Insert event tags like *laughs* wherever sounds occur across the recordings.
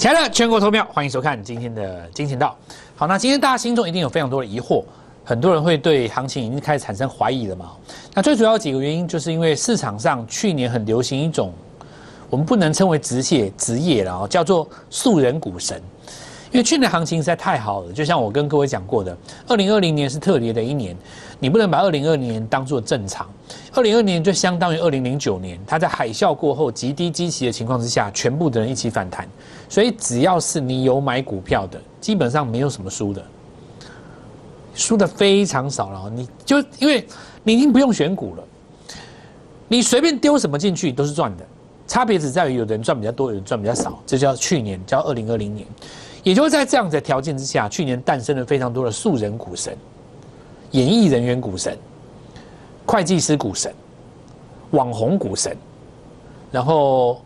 亲爱的全国投票，欢迎收看今天的金钱道。好，那今天大家心中一定有非常多的疑惑，很多人会对行情已经开始产生怀疑了嘛？那最主要几个原因，就是因为市场上去年很流行一种我们不能称为职业职业了哦，叫做素人股神。因为去年行情实在太好了，就像我跟各位讲过的，二零二零年是特别的一年，你不能把二零二零年当做正常。二零二零年就相当于二零零九年，它在海啸过后极低基期的情况之下，全部的人一起反弹。所以只要是你有买股票的，基本上没有什么输的，输的非常少了。你就因为你已经不用选股了，你随便丢什么进去都是赚的，差别只在于有的人赚比较多，有人赚比较少。这叫去年，叫二零二零年。也就在这样的条件之下，去年诞生了非常多的素人股神、演艺人员股神、会计师股神、网红股神，然后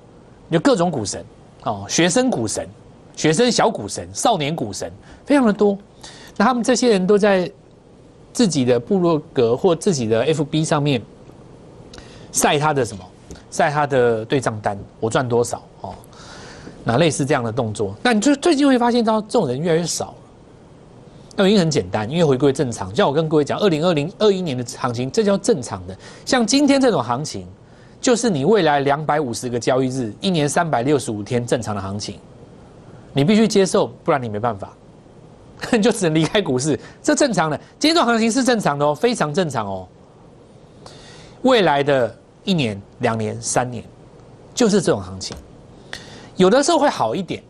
有各种股神哦，学生股神、学生小股神、少年股神，非常的多。那他们这些人都在自己的部落格或自己的 FB 上面晒他的什么？晒他的对账单，我赚多少？那类似这样的动作，那你就最近会发现到这种人越来越少了。那原因很简单，因为回归正常。像我跟各位讲，二零二零二一年的行情，这叫正常的。像今天这种行情，就是你未来两百五十个交易日，一年三百六十五天正常的行情，你必须接受，不然你没办法，*laughs* 就只能离开股市。这正常的，今天这种行情是正常的哦，非常正常哦。未来的一年、两年、三年，就是这种行情。有的时候会好一点，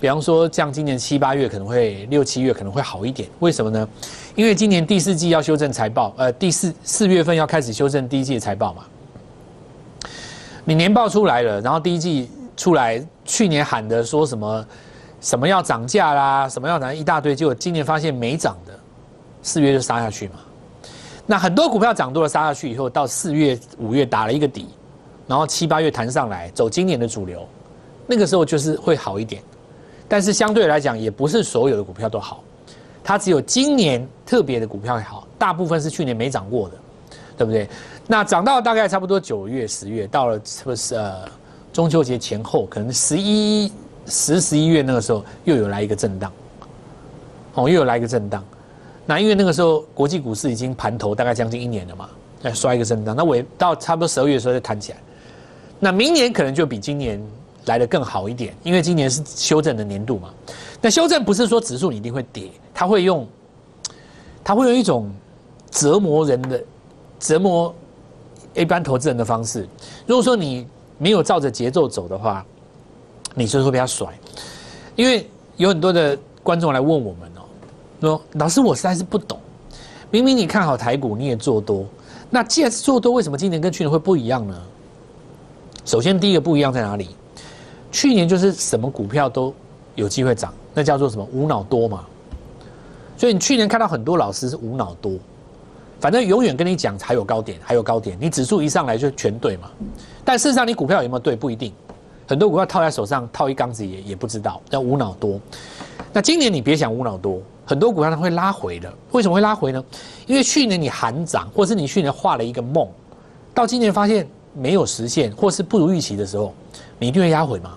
比方说像今年七八月可能会六七月可能会好一点，为什么呢？因为今年第四季要修正财报，呃，第四四月份要开始修正第一季的财报嘛。你年报出来了，然后第一季出来，去年喊的说什么什么要涨价啦，什么要涨一大堆，结果今年发现没涨的，四月就杀下去嘛。那很多股票涨多了杀下去以后，到四月五月打了一个底，然后七八月弹上来，走今年的主流。那个时候就是会好一点，但是相对来讲，也不是所有的股票都好，它只有今年特别的股票好，大部分是去年没涨过的，对不对？那涨到大概差不多九月、十月，到了是不是呃中秋节前后，可能十一、十十一月那个时候又有来一个震荡，哦，又有来一个震荡。那因为那个时候国际股市已经盘头大概将近一年了嘛，再刷一个震荡，那尾到差不多十二月的时候再弹起来，那明年可能就比今年。来的更好一点，因为今年是修正的年度嘛。那修正不是说指数你一定会跌，它会用，它会用一种折磨人的、折磨一般投资人的方式。如果说你没有照着节奏走的话，你就会被他甩。因为有很多的观众来问我们哦，说老师我实在是不懂，明明你看好台股，你也做多，那既然是做多，为什么今年跟去年会不一样呢？首先第一个不一样在哪里？去年就是什么股票都有机会涨，那叫做什么无脑多嘛。所以你去年看到很多老师是无脑多，反正永远跟你讲还有高点，还有高点，你指数一上来就全对嘛。但事实上你股票有没有对不一定，很多股票套在手上套一缸子也也不知道，叫无脑多。那今年你别想无脑多，很多股票它会拉回的。为什么会拉回呢？因为去年你喊涨，或是你去年画了一个梦，到今年发现没有实现，或是不如预期的时候，你一定会压回吗。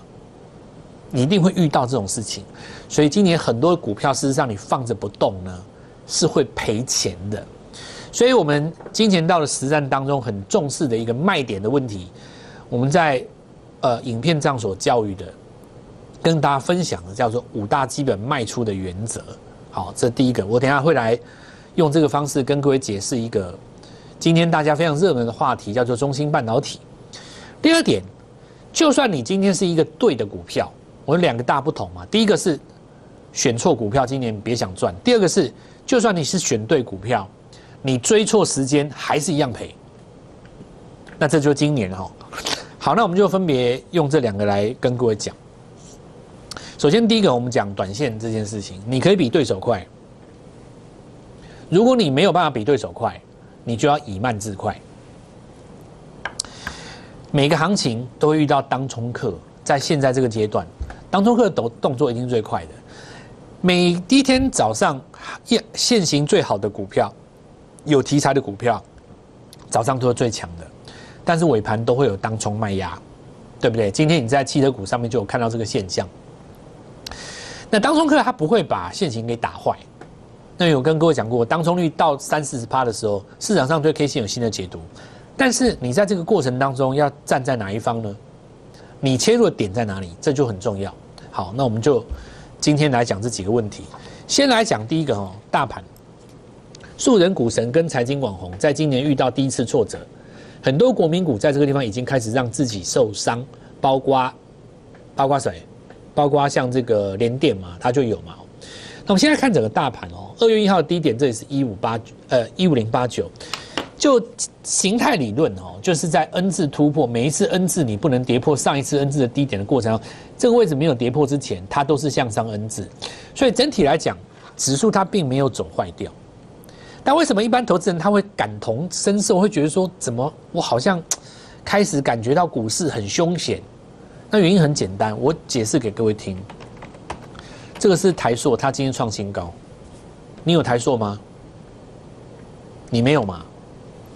你一定会遇到这种事情，所以今年很多股票事实上你放着不动呢，是会赔钱的。所以，我们金钱道的实战当中很重视的一个卖点的问题，我们在呃影片上所教育的，跟大家分享的叫做五大基本卖出的原则。好，这第一个，我等下会来用这个方式跟各位解释一个今天大家非常热门的话题，叫做中芯半导体。第二点，就算你今天是一个对的股票。我有两个大不同嘛，第一个是选错股票，今年别想赚；第二个是，就算你是选对股票，你追错时间还是一样赔。那这就是今年哈。好，那我们就分别用这两个来跟各位讲。首先，第一个我们讲短线这件事情，你可以比对手快。如果你没有办法比对手快，你就要以慢制快。每个行情都会遇到当冲客。在现在这个阶段，当冲客的动作一定最快的。每第一天早上现现行最好的股票，有题材的股票，早上都是最强的。但是尾盘都会有当冲卖压，对不对？今天你在汽车股上面就有看到这个现象。那当冲客他不会把现行给打坏。那有跟各位讲过，当冲率到三四十趴的时候，市场上对 K 线有新的解读。但是你在这个过程当中要站在哪一方呢？你切入的点在哪里？这就很重要。好，那我们就今天来讲这几个问题。先来讲第一个哦，大盘，素人股神跟财经网红在今年遇到第一次挫折，很多国民股在这个地方已经开始让自己受伤，包括包括谁？包括像这个联电嘛，它就有嘛。那我们现在看整个大盘哦，二月一号的低点这里是一五八呃一五零八九。就形态理论哦，就是在 N 字突破，每一次 N 字你不能跌破上一次 N 字的低点的过程，这个位置没有跌破之前，它都是向上 N 字，所以整体来讲，指数它并没有走坏掉。但为什么一般投资人他会感同身受，会觉得说，怎么我好像开始感觉到股市很凶险？那原因很简单，我解释给各位听。这个是台硕，它今天创新高，你有台硕吗？你没有吗？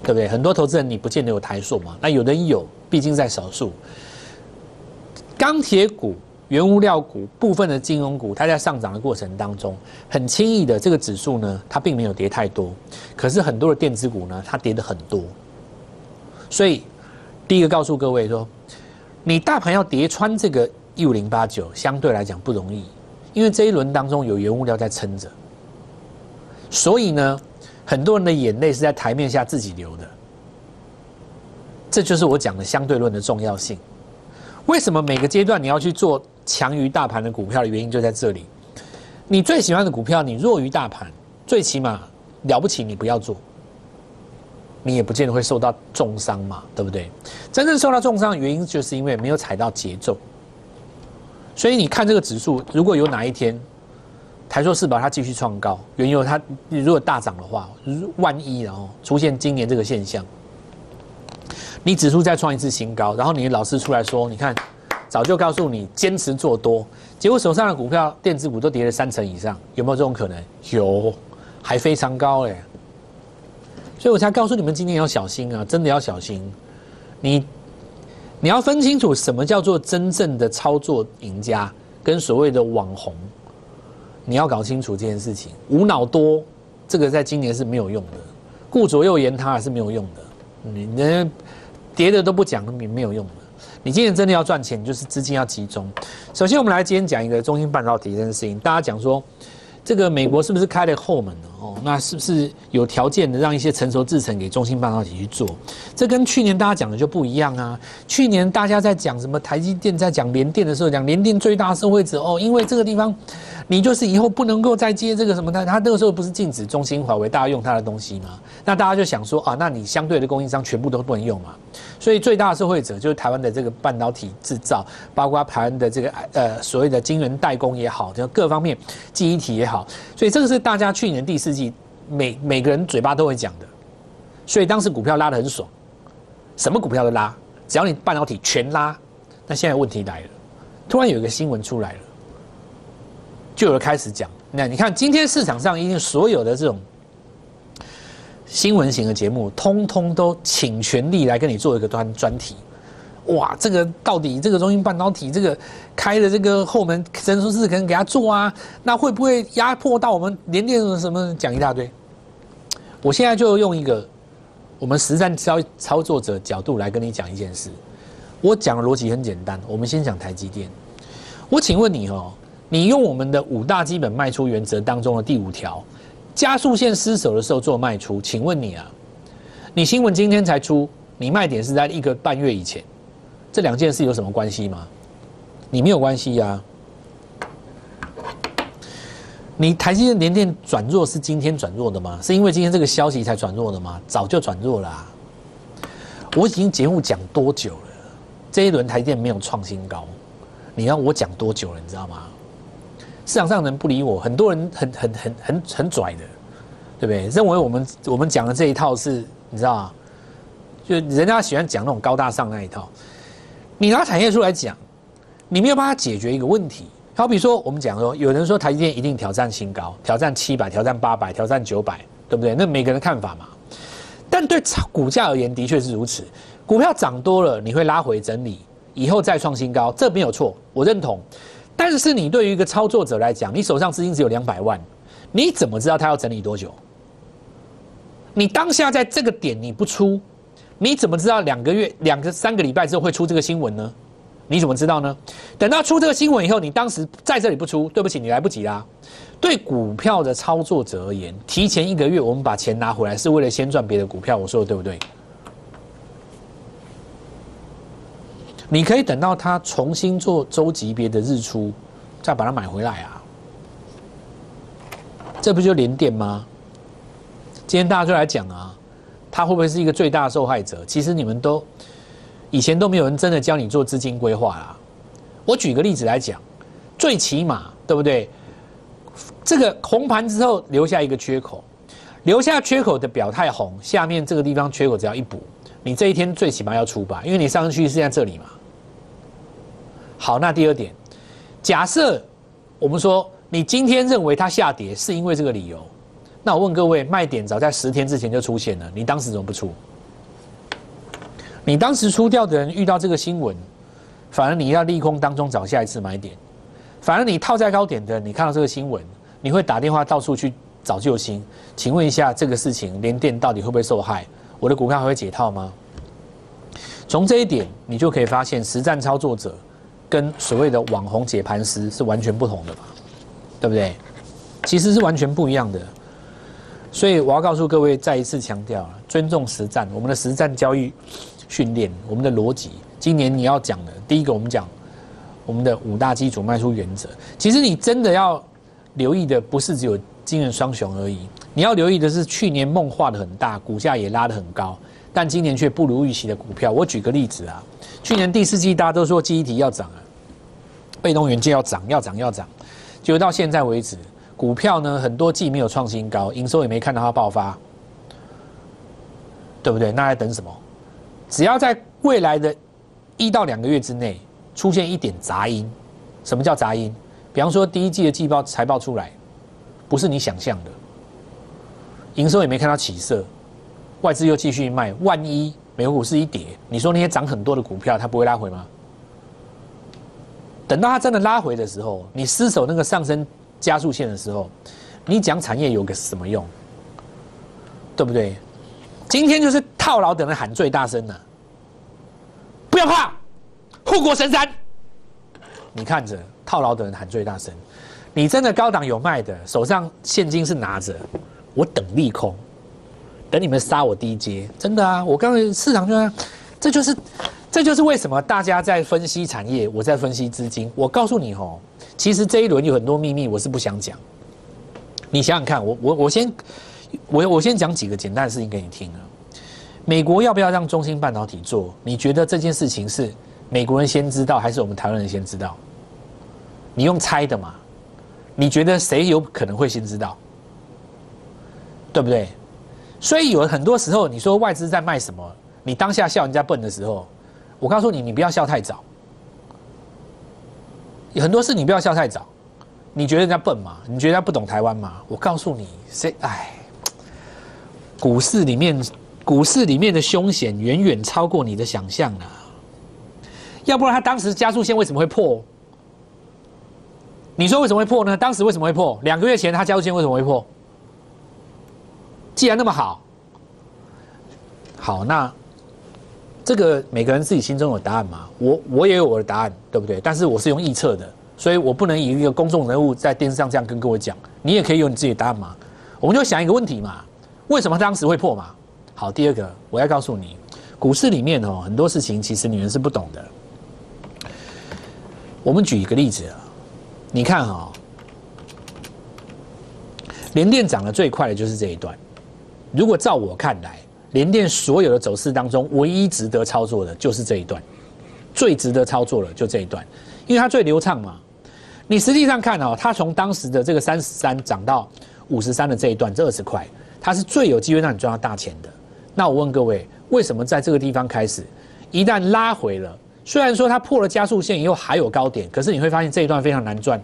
对不对？很多投资人你不见得有台数嘛，那有的人有，毕竟在少数。钢铁股、原物料股、部分的金融股，它在上涨的过程当中，很轻易的这个指数呢，它并没有跌太多。可是很多的电子股呢，它跌的很多。所以第一个告诉各位说，你大盘要跌穿这个一五零八九，相对来讲不容易，因为这一轮当中有原物料在撑着。所以呢。很多人的眼泪是在台面下自己流的，这就是我讲的相对论的重要性。为什么每个阶段你要去做强于大盘的股票的原因就在这里。你最喜欢的股票，你弱于大盘，最起码了不起，你不要做，你也不见得会受到重伤嘛，对不对？真正受到重伤的原因，就是因为没有踩到节奏。所以你看这个指数，如果有哪一天，台硕四宝它继续创高，原油它如果大涨的话，万一然后出现今年这个现象，你指数再创一次新高，然后你老师出来说，你看早就告诉你坚持做多，结果手上的股票电子股都跌了三成以上，有没有这种可能？有，还非常高哎，所以我才告诉你们今天要小心啊，真的要小心，你你要分清楚什么叫做真正的操作赢家，跟所谓的网红。你要搞清楚这件事情，无脑多，这个在今年是没有用的，顾左右言他还是没有用的，你连跌的都不讲，没没有用的。你今年真的要赚钱，就是资金要集中。首先，我们来今天讲一个中芯半导体这件事情，大家讲说。这个美国是不是开了后门呢？哦，那是不是有条件的让一些成熟制程给中芯半导体去做？这跟去年大家讲的就不一样啊！去年大家在讲什么台积电在讲联电的时候，讲联电最大受惠者哦，因为这个地方你就是以后不能够再接这个什么的，他那个时候不是禁止中芯、华为大家用他的东西吗？那大家就想说啊，那你相对的供应商全部都不能用嘛？所以最大的受惠者就是台湾的这个半导体制造，包括台湾的这个呃所谓的晶圆代工也好，就各方面记忆体也好，所以这个是大家去年第四季每每个人嘴巴都会讲的，所以当时股票拉得很爽，什么股票都拉，只要你半导体全拉，那现在问题来了，突然有一个新闻出来了，就有人开始讲，那你看今天市场上一定所有的这种。新闻型的节目，通通都请全力来跟你做一个专专题。哇，这个到底这个中芯半导体这个开的这个后门，真说是可能给他做啊？那会不会压迫到我们连电什么讲一大堆？我现在就用一个我们实战操操作者角度来跟你讲一件事。我讲的逻辑很简单，我们先讲台积电。我请问你哦，你用我们的五大基本卖出原则当中的第五条。加速线失守的时候做卖出，请问你啊，你新闻今天才出，你卖点是在一个半月以前，这两件事有什么关系吗？你没有关系呀。你台积电连电转弱是今天转弱的吗？是因为今天这个消息才转弱的吗？早就转弱了。我已经节目讲多久了？这一轮台电没有创新高，你让我讲多久了？你知道吗？市场上人不理我，很多人很很很很很拽的，对不对？认为我们我们讲的这一套是，你知道吗？就人家喜欢讲那种高大上那一套。你拿产业出来讲，你没有办法解决一个问题。好比说，我们讲说，有人说台积电一定挑战新高，挑战七百，挑战八百，挑战九百，对不对？那每个人看法嘛。但对股价而言，的确是如此。股票涨多了，你会拉回整理，以后再创新高，这没有错，我认同。但是你对于一个操作者来讲，你手上资金只有两百万，你怎么知道他要整理多久？你当下在这个点你不出，你怎么知道两个月、两个三个礼拜之后会出这个新闻呢？你怎么知道呢？等到出这个新闻以后，你当时在这里不出，对不起，你来不及啦。对股票的操作者而言，提前一个月我们把钱拿回来，是为了先赚别的股票。我说的对不对？你可以等到它重新做周级别的日出，再把它买回来啊。这不就连电吗？今天大家就来讲啊，它会不会是一个最大的受害者？其实你们都。以前都没有人真的教你做资金规划啦。我举个例子来讲，最起码对不对？这个红盘之后留下一个缺口，留下缺口的表态红，下面这个地方缺口只要一补，你这一天最起码要出吧，因为你上去是在这里嘛。好，那第二点，假设我们说你今天认为它下跌是因为这个理由，那我问各位，卖点早在十天之前就出现了，你当时怎么不出？你当时出掉的人遇到这个新闻，反而你要利空当中找下一次买点，反而你套在高点的，你看到这个新闻，你会打电话到处去找救星。请问一下，这个事情连电到底会不会受害？我的股票还会解套吗？从这一点，你就可以发现，实战操作者跟所谓的网红解盘师是完全不同的嘛，对不对？其实是完全不一样的。所以我要告诉各位，再一次强调尊重实战，我们的实战交易。训练我们的逻辑。今年你要讲的第一个，我们讲我们的五大基础卖出原则。其实你真的要留意的，不是只有金人双雄而已。你要留意的是，去年梦画的很大，股价也拉得很高，但今年却不如预期的股票。我举个例子啊，去年第四季大家都说记忆体要涨啊，被动元件要涨，要涨要涨，结果到现在为止，股票呢很多季没有创新高，营收也没看到它爆发，对不对？那还等什么？只要在未来的一到两个月之内出现一点杂音，什么叫杂音？比方说第一季的季报财报出来，不是你想象的，营收也没看到起色，外资又继续卖，万一美股市一跌，你说那些涨很多的股票它不会拉回吗？等到它真的拉回的时候，你失守那个上升加速线的时候，你讲产业有个什么用？对不对？今天就是套牢的人喊最大声了，不要怕，护国神山。你看着套牢的人喊最大声，你真的高档有卖的，手上现金是拿着，我等利空，等你们杀我低阶，真的啊！我刚才市场就，这就是，这就是为什么大家在分析产业，我在分析资金。我告诉你哦，其实这一轮有很多秘密，我是不想讲。你想想看，我我我先。我我先讲几个简单的事情给你听啊。美国要不要让中芯半导体做？你觉得这件事情是美国人先知道，还是我们台湾人先知道？你用猜的嘛？你觉得谁有可能会先知道？对不对？所以有很多时候，你说外资在卖什么？你当下笑人家笨的时候，我告诉你，你不要笑太早。有很多事你不要笑太早。你觉得人家笨吗？你觉得他不懂台湾吗？我告诉你，谁哎，股市里面，股市里面的凶险远远超过你的想象了。要不然他当时加速线为什么会破？你说为什么会破呢？当时为什么会破？两个月前他加速线为什么会破？既然那么好，好那这个每个人自己心中有答案嘛？我我也有我的答案，对不对？但是我是用预测的。所以我不能以一个公众人物在电视上这样跟各位讲，你也可以有你自己的答案嘛。我们就想一个问题嘛，为什么当时会破嘛？好，第二个我要告诉你，股市里面哦很多事情其实你们是不懂的。我们举一个例子，你看哈，联电涨得最快的就是这一段。如果照我看来，联电所有的走势当中，唯一值得操作的就是这一段，最值得操作的就这一段，因为它最流畅嘛。你实际上看哦，它从当时的这个三十三涨到五十三的这一段，这二十块，它是最有机会让你赚到大钱的。那我问各位，为什么在这个地方开始，一旦拉回了，虽然说它破了加速线以后还有高点，可是你会发现这一段非常难赚。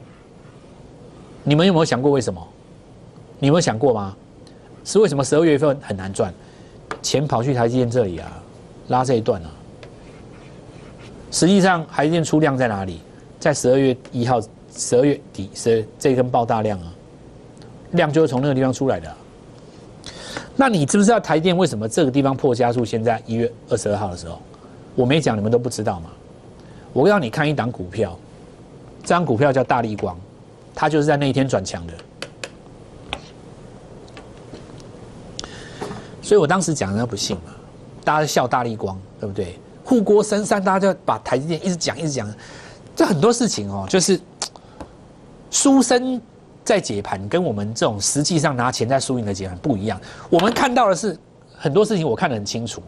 你们有没有想过为什么？你有没有想过吗？是为什么十二月份很难赚？钱跑去台积电这里啊，拉这一段啊。实际上，台积电出量在哪里？在十二月一号。十二月底是这根爆大量啊，量就是从那个地方出来的。那你知不知道台电为什么这个地方破加速？现在一月二十二号的时候，我没讲，你们都不知道吗？我让你看一档股票，这张股票叫大力光，它就是在那一天转强的。所以我当时讲，人家不信嘛，大家笑大力光，对不对？护国神山，大家就把台积电一直讲，一直讲。这很多事情哦，就是书生在解盘，跟我们这种实际上拿钱在输赢的解盘不一样。我们看到的是很多事情，我看得很清楚。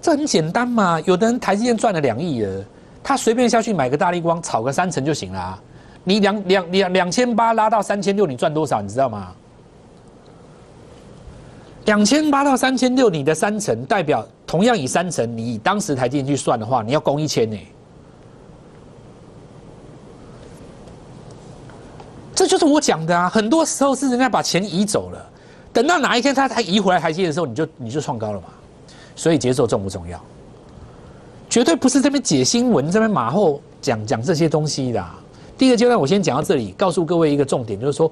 这很简单嘛，有的人台积电赚了两亿了，他随便下去买个大力光，炒个三成就行了。你两两两两千八拉到三千六，你赚多少？你知道吗？两千八到三千六，你的三成代表同样以三成，你以当时台积电去算的话，你要供一千呢。这就是我讲的啊，很多时候是人家把钱移走了，等到哪一天他才移回来台积电的时候，你就你就创高了嘛。所以节奏重不重要？绝对不是这边解新闻，这边马后讲讲这些东西的。第一个阶段我先讲到这里，告诉各位一个重点，就是说。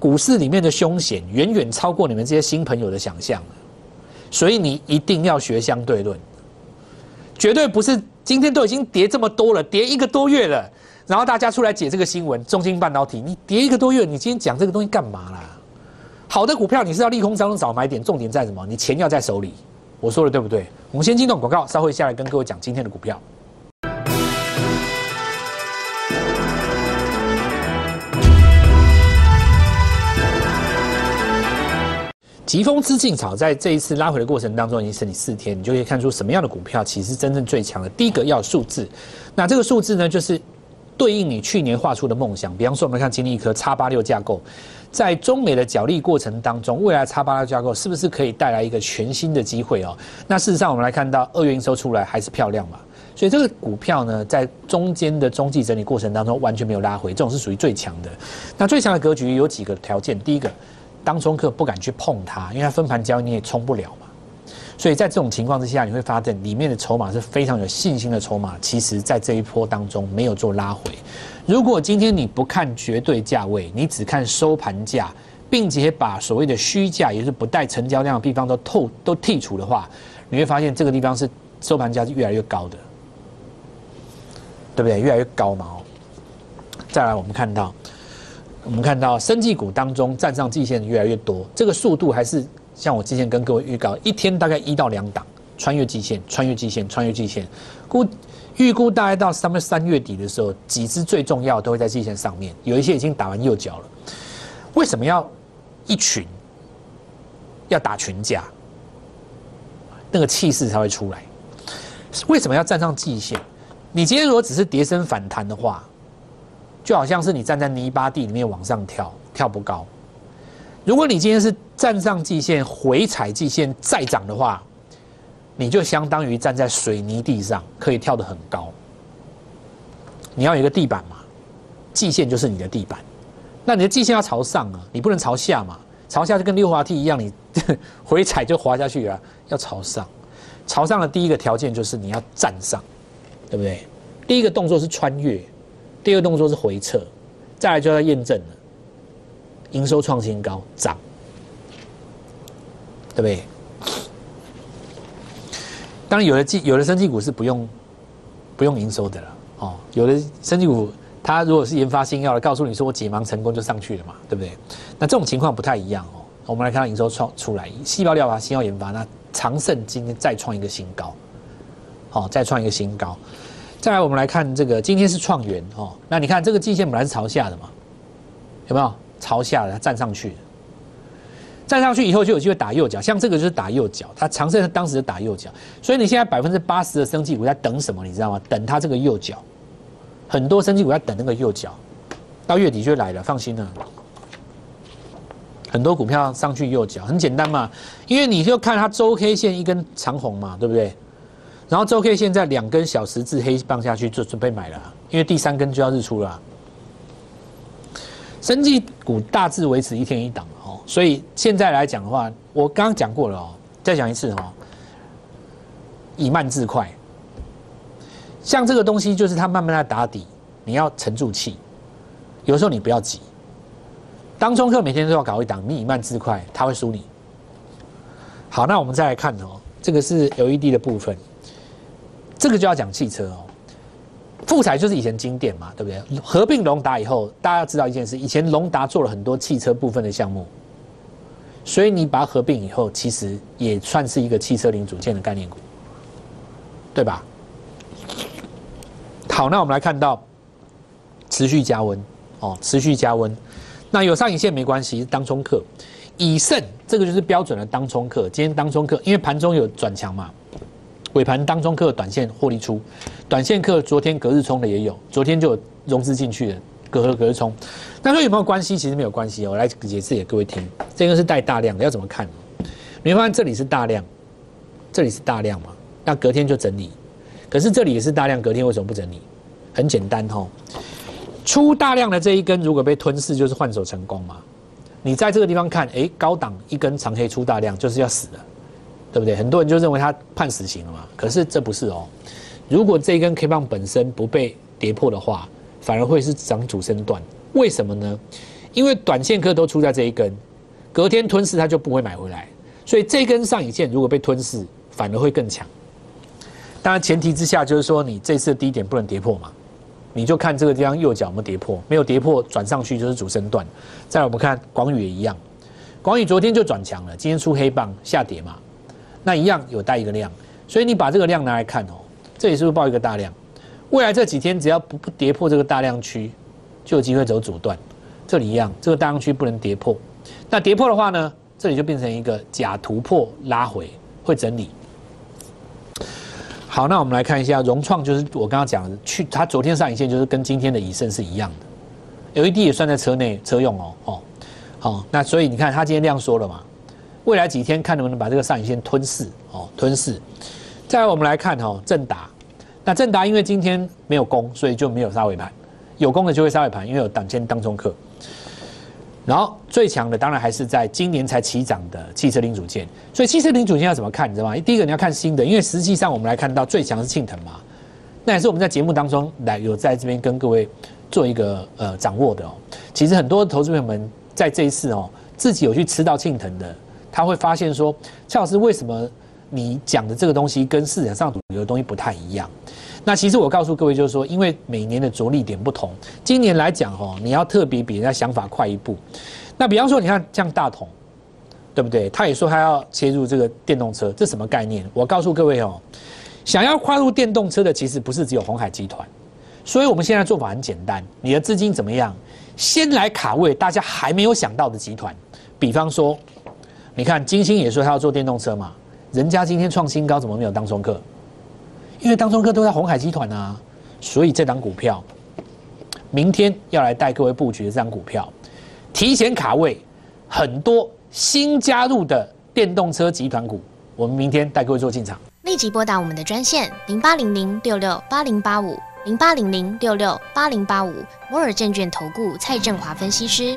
股市里面的凶险远远超过你们这些新朋友的想象，所以你一定要学相对论，绝对不是今天都已经跌这么多了，跌一个多月了，然后大家出来解这个新闻，中芯半导体，你跌一个多月，你今天讲这个东西干嘛啦？好的股票你是要利空当中找买点，重点在什么？你钱要在手里，我说的对不对？我们先进段广告，稍后下来跟各位讲今天的股票。疾风知劲草在这一次拉回的过程当中，已经是你四天，你就可以看出什么样的股票其实真正最强的。第一个要数字，那这个数字呢，就是对应你去年画出的梦想。比方说，我们看金立科叉八六架构，在中美的角力过程当中，未来叉八六架构是不是可以带来一个全新的机会哦？那事实上，我们来看到二月营收出来还是漂亮嘛？所以这个股票呢，在中间的中继整理过程当中完全没有拉回，这种是属于最强的。那最强的格局有几个条件，第一个。当中客不敢去碰它，因为它分盘交易你也冲不了嘛。所以在这种情况之下，你会发现里面的筹码是非常有信心的筹码。其实，在这一波当中没有做拉回。如果今天你不看绝对价位，你只看收盘价，并且把所谓的虚价，也就是不带成交量的地方都透都剔除的话，你会发现这个地方是收盘价是越来越高的，对不对？越来越高嘛。哦，再来我们看到。我们看到生技股当中站上季线越来越多，这个速度还是像我之前跟各位预告，一天大概一到两档穿越季线，穿越季线，穿越季线，估预估大概到三月三月底的时候，几只最重要都会在季线上面，有一些已经打完右脚了。为什么要一群要打群架？那个气势才会出来。为什么要站上季线？你今天如果只是跌升反弹的话。就好像是你站在泥巴地里面往上跳，跳不高。如果你今天是站上季线回踩季线再涨的话，你就相当于站在水泥地上，可以跳得很高。你要有一个地板嘛，季线就是你的地板。那你的季线要朝上啊，你不能朝下嘛。朝下就跟溜滑梯一样，你 *laughs* 回踩就滑下去啊。要朝上，朝上的第一个条件就是你要站上，对不对？第一个动作是穿越。第二动作是回撤，再来就要验证了，营收创新高涨，对不对？当然，有的绩有的生技股是不用不用营收的了哦。有的生技股，它如果是研发新药的，告诉你说我解盲成功就上去了嘛，对不对？那这种情况不太一样哦。我们来看到营收创出来，细胞疗法新药研发，那长盛今天再创一个新高，好，再创一个新高。再来，我们来看这个，今天是创元哦。那你看这个季线本来是朝下的嘛，有没有朝下的？它站上去，站上去以后就有机会打右脚，像这个就是打右脚，它长盛当时就打右脚，所以你现在百分之八十的升绩股在等什么？你知道吗？等它这个右脚，很多升绩股在等那个右脚，到月底就来了，放心了。很多股票上去右脚，很简单嘛，因为你就看它周 K 线一根长红嘛，对不对？然后周 K 现在两根小十字黑棒下去就准备买了，因为第三根就要日出了。生技股大致维持一天一档哦，所以现在来讲的话，我刚刚讲过了哦，再讲一次哦，以慢制快。像这个东西就是它慢慢在打底，你要沉住气。有时候你不要急。当中客每天都要搞一档，你以慢制快，他会输你。好，那我们再来看哦，这个是 LED 的部分，这个就要讲汽车哦。富彩就是以前经典嘛，对不对？合并龙达以后，大家要知道一件事，以前龙达做了很多汽车部分的项目，所以你把它合并以后，其实也算是一个汽车零组件的概念股，对吧？好，那我们来看到持续加温哦，持续加温。那有上影线没关系，当冲客，以盛这个就是标准的当冲客。今天当冲客，因为盘中有转强嘛，尾盘当中客短线获利出，短线客昨天隔日冲的也有，昨天就有融资进去的，隔隔日冲。那说有没有关系？其实没有关系。我来解释给各位听，这个是带大量的，要怎么看？你会发现这里是大量，这里是大量嘛，那隔天就整理。可是这里也是大量，隔天为什么不整理？很简单哦。出大量的这一根，如果被吞噬，就是换手成功嘛？你在这个地方看，哎，高档一根长黑出大量，就是要死了，对不对？很多人就认为他判死刑了嘛。可是这不是哦。如果这根 K 棒本身不被跌破的话，反而会是涨主升段。为什么呢？因为短线客都出在这一根，隔天吞噬它就不会买回来。所以这根上影线如果被吞噬，反而会更强。当然前提之下就是说，你这次低点不能跌破嘛。你就看这个地方右脚有没有跌破，没有跌破转上去就是主升段。再来我们看广宇也一样，广宇昨天就转强了，今天出黑棒下跌嘛，那一样有带一个量，所以你把这个量拿来看哦，这里是不是报一个大量？未来这几天只要不不跌破这个大量区，就有机会走阻断。这里一样，这个大量区不能跌破，那跌破的话呢，这里就变成一个假突破拉回，会整理。好，那我们来看一下融创，就是我刚刚讲的，去它昨天上影线就是跟今天的以盛是一样的，LED 也算在车内车用哦，哦，好，那所以你看它今天量缩了嘛，未来几天看能不能把这个上影线吞噬哦，吞噬。再来我们来看哈正达，那正达因为今天没有攻，所以就没有杀尾盘，有攻的就会杀尾盘，因为有挡线当中客。然后最强的当然还是在今年才起涨的汽车零组件，所以汽车零组件要怎么看，你知道吗？第一个你要看新的，因为实际上我们来看到最强是庆腾嘛，那也是我们在节目当中来有在这边跟各位做一个呃掌握的哦。其实很多投资朋友们在这一次哦，自己有去吃到庆腾的，他会发现说，蔡老师为什么你讲的这个东西跟市场上主流的东西不太一样？那其实我告诉各位，就是说，因为每年的着力点不同，今年来讲哦，你要特别比人家想法快一步。那比方说，你看像大同，对不对？他也说他要切入这个电动车，这什么概念？我告诉各位哦，想要跨入电动车的，其实不是只有红海集团。所以我们现在做法很简单，你的资金怎么样？先来卡位大家还没有想到的集团。比方说，你看金星也说他要做电动车嘛，人家今天创新高，怎么没有当中客？因为当中客都在红海集团啊，所以这档股票，明天要来带各位布局的这档股票，提前卡位很多新加入的电动车集团股，我们明天带各位做进场。立即拨打我们的专线零八零零六六八零八五零八零零六六八零八五摩尔证券投顾蔡振华分析师。